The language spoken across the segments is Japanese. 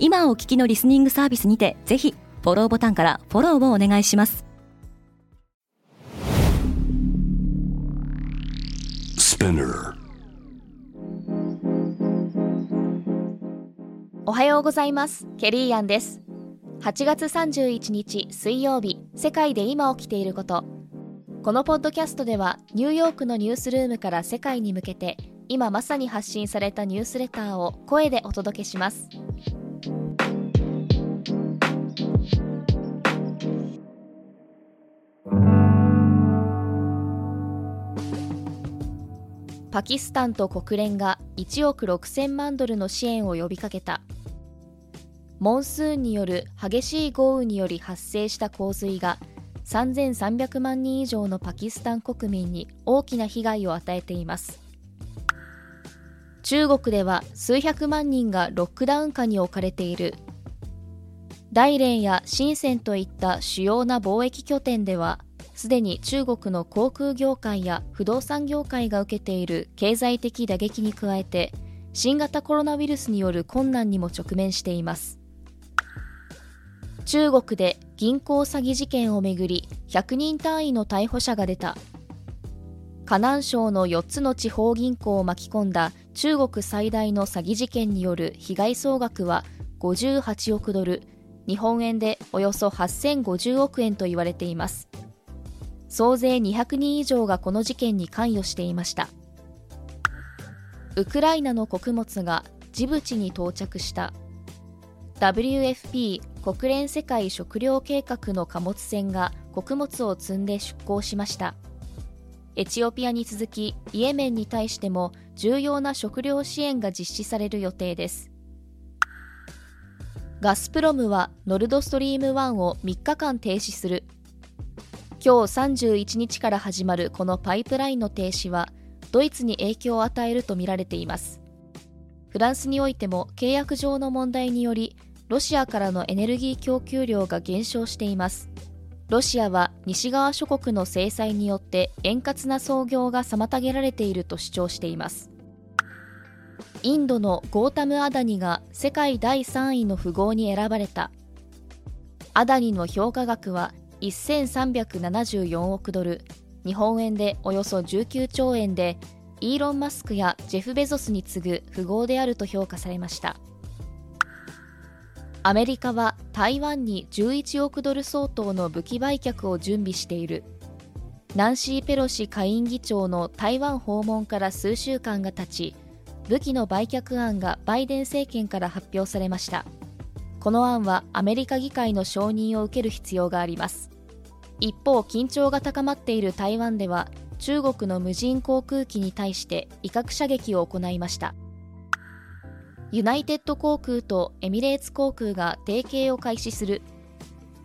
今お聞きのリスニングサービスにてぜひフォローボタンからフォローをお願いします。おはようございます。ケリーアンです。8月31日水曜日世界で今起きていること。このポッドキャストではニューヨークのニュースルームから世界に向けて今まさに発信されたニュースレターを声でお届けしますパキスタンと国連が1億6000万ドルの支援を呼びかけた。モンスーンによる激しい豪雨により発生した洪水が3300万人以上のパキスタン国民に大きな被害を与えています。中国では数百万人がロックダウン下に置かれている。大連や深センといった主要な貿易拠点ではすでに中国の航空業界や不動産業界が受けている経済的打撃に加えて新型コロナウイルスによる困難にも直面しています。中国で銀行詐欺事件をめぐり100人単位の逮捕者が出た。河南省の4つの地方銀行を巻き込んだ中国最大の詐欺事件による被害総額は58億ドル。日本円でおよそ8050億円と言われています。総勢200人以上がこの事件に関与していました。ウクライナの穀物がジブチに到着した。WFP 国連世界食糧計画の貨物船が穀物を積んで出港しました。エチオピアに続きイエメンに対しても重要な食料支援が実施される予定です。ガスプロムはノルドストリーム1を3日間停止する。今日31日から始まるこのパイプラインの停止はドイツに影響を与えるとみられています。フランスにおいても契約上の問題によりロシアからのエネルギー供給量が減少しています。ロシアは西側諸国の制裁によって円滑な操業が妨げられていると主張しています。インドのゴータム・アダニが世界第3位の富豪に選ばれた。アダニの評価額は1374億ドル日本円でおよそ19兆円でイーロン・マスクやジェフ・ベゾスに次ぐ富豪であると評価されました。アメリカは台湾に11億ドル相当の武器売却を準備している。ナンシー・ペロシ下院議長の台湾訪問から数週間が経ち武器の売却案がバイデン政権から発表されました。この案はアメリカ議会の承認を受ける必要があります。一方緊張が高まっている台湾では中国の無人航空機に対して威嚇射撃を行いました。ユナイテッド航空とエミレーツ航空が提携を開始する。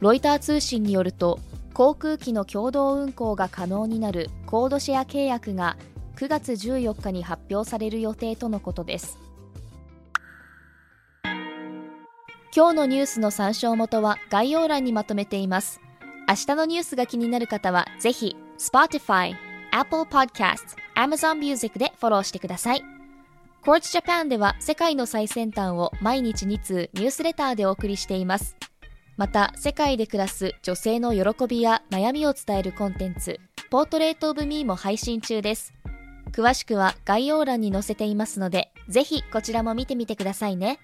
ロイター通信によると航空機の共同運航が可能になるコードシェア契約が9月14日に発表される予定とのことです。今日のニュースの参照元は概要欄にまとめています。明日のニュースが気になる方はぜひ Spotify、Apple Podcasts、Amazon Music でフォローしてください。Quartz Japan では世界の最先端を毎日2通ニュースレターでお送りしています。また世界で暮らす女性の喜びや悩みを伝えるコンテンツポートレートオブミーも配信中です。詳しくは概要欄に載せていますのでぜひこちらも見てみてくださいね。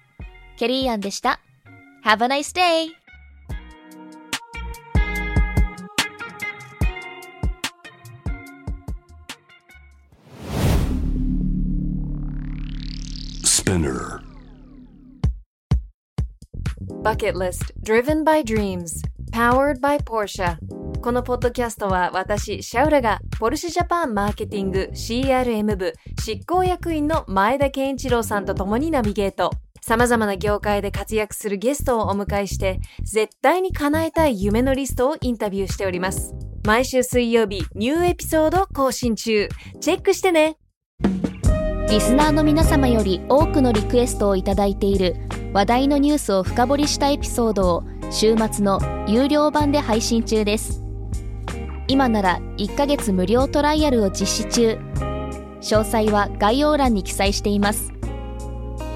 ケリーアンでした。Have a nice day! Spinner. Bucket List Driven by Dreams Powered by Porsche このポッドキャストは私、シャウラがポルシェジャパンマーケティング CRM 部執行役員の前田健一郎さんと共にナビゲート。様々な業界で活躍するゲストをお迎えして、絶対に叶えたい夢のリストをインタビューしております。毎週水曜日、ニューエピソード更新中。チェックしてねリスナーの皆様より多くのリクエストをいただいている話題のニュースを深掘りしたエピソードを週末の有料版で配信中です今なら1ヶ月無料トライアルを実施中詳細は概要欄に記載しています